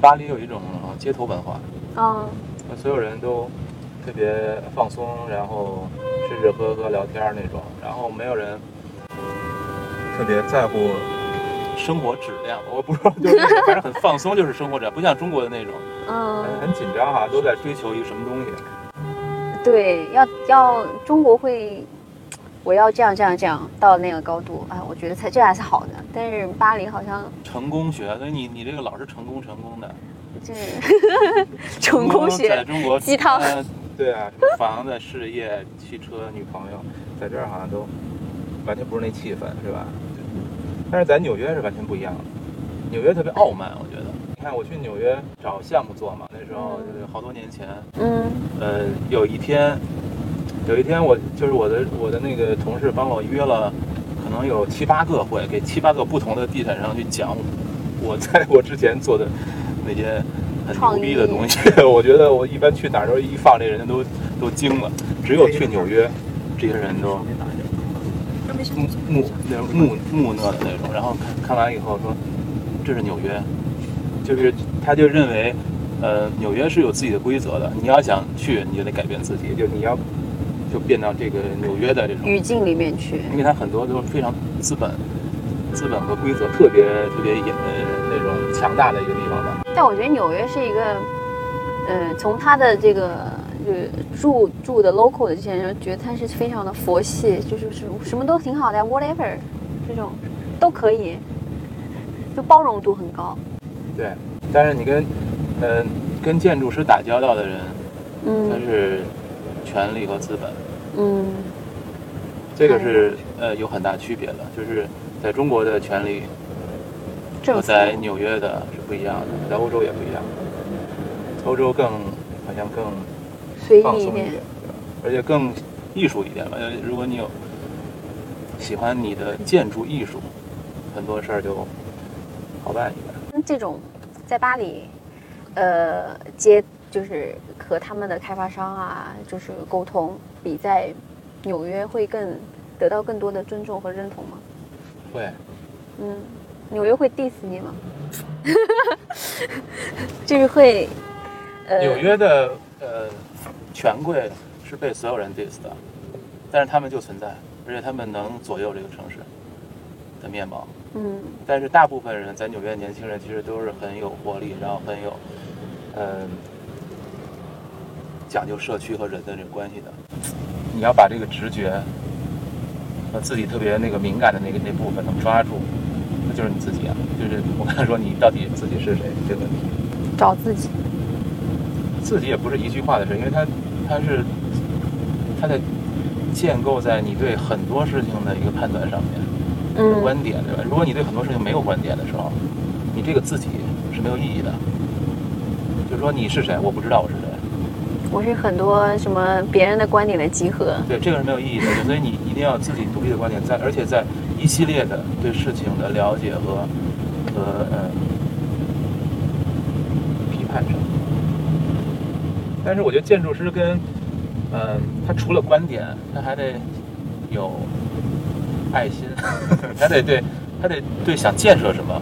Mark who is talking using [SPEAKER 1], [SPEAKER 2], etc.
[SPEAKER 1] 巴黎有一种街头文化，
[SPEAKER 2] 嗯，
[SPEAKER 1] 所有人都特别放松，然后吃吃喝喝聊天那种，然后没有人特别在乎生活质量，我不知道，就是反正很放松，就是生活质量，不像中国的那种，
[SPEAKER 2] 嗯
[SPEAKER 1] 很，很紧张哈，都在追求一个什么东西。
[SPEAKER 2] 对，要要中国会，我要这样这样这样到那个高度啊，我觉得才这还是好的。但是巴黎好像
[SPEAKER 1] 成功学，所以你你这个老是成功成功的，
[SPEAKER 2] 这成功学在
[SPEAKER 1] 中国
[SPEAKER 2] 鸡汤
[SPEAKER 1] 呃对啊，什么房子、事业、汽车、女朋友，在这儿好像都完全不是那气氛，是吧？但是在纽约是完全不一样的，纽约特别傲慢，我觉得。你看我去纽约找项目做嘛，那时候就是好多年前，
[SPEAKER 2] 嗯
[SPEAKER 1] 呃，有一天，有一天我就是我的我的那个同事帮我约了，可能有七八个会，给七八个不同的地产商去讲我在我之前做的那些很牛逼的东西。我觉得我一般去哪儿都一放这人都都惊了，只有去纽约，这些人都木木那种木木讷的那种，然后看看完以后说这是纽约，就是他就认为。呃，纽约是有自己的规则的，你要想去，你就得改变自己，就你要就变到这个纽约的这种，
[SPEAKER 2] 语境里面去。
[SPEAKER 1] 因为它很多都是非常资本、资本和规则特别特别严呃那种强大的一个地方吧。
[SPEAKER 2] 但我觉得纽约是一个，呃，从他的这个就是住住的 local 的这些人，觉得他是非常的佛系，就是什什么都挺好的，whatever，这种都可以，就包容度很高。
[SPEAKER 1] 对，但是你跟呃跟建筑师打交道的人，他
[SPEAKER 2] 嗯
[SPEAKER 1] 是权力和资本，
[SPEAKER 2] 嗯
[SPEAKER 1] 这个是呃有很大区别的，就是在中国的权力
[SPEAKER 2] 政府
[SPEAKER 1] 和在纽约的是不一样的，在欧洲也不一样，欧洲更好像更。
[SPEAKER 2] 随意一点？
[SPEAKER 1] 而且更艺术一点吧。呃，如果你有喜欢你的建筑艺术，很多事儿就好办一点。
[SPEAKER 2] 那这种在巴黎，呃，接就是和他们的开发商啊，就是沟通，比在纽约会更得到更多的尊重和认同吗？
[SPEAKER 1] 会，
[SPEAKER 2] 嗯，纽约会 diss 你吗？就是会，呃，
[SPEAKER 1] 纽约的呃权贵是被所有人 diss 的，但是他们就存在，而且他们能左右这个城市的面貌。
[SPEAKER 2] 嗯
[SPEAKER 1] 但是大部分人在纽约的年轻人其实都是很有活力，然后很有，嗯、讲究社区和人的这个关系的。你要把这个直觉和自己特别那个敏感的那个那部分能抓住，那就是你自己啊。就是我刚才说你到底自己是谁这个问题，
[SPEAKER 2] 找自己，
[SPEAKER 1] 自己也不是一句话的事，因为它它是它在建构在你对很多事情的一个判断上面。
[SPEAKER 2] 嗯
[SPEAKER 1] 观点，对吧？如果你对很多事情没有观点的时候，你这个自己是没有意义的。就是说你是谁，我不知道我是谁，
[SPEAKER 2] 我是很多什么别人的观点的集合。
[SPEAKER 1] 对，这个是没有意义的。所以你一定要自己独立的观点，在而且在一系列的对事情的了解和和呃批判上。但是我觉得建筑师跟嗯、呃他除了观点，他还得有爱心，他得对他得对想建设什么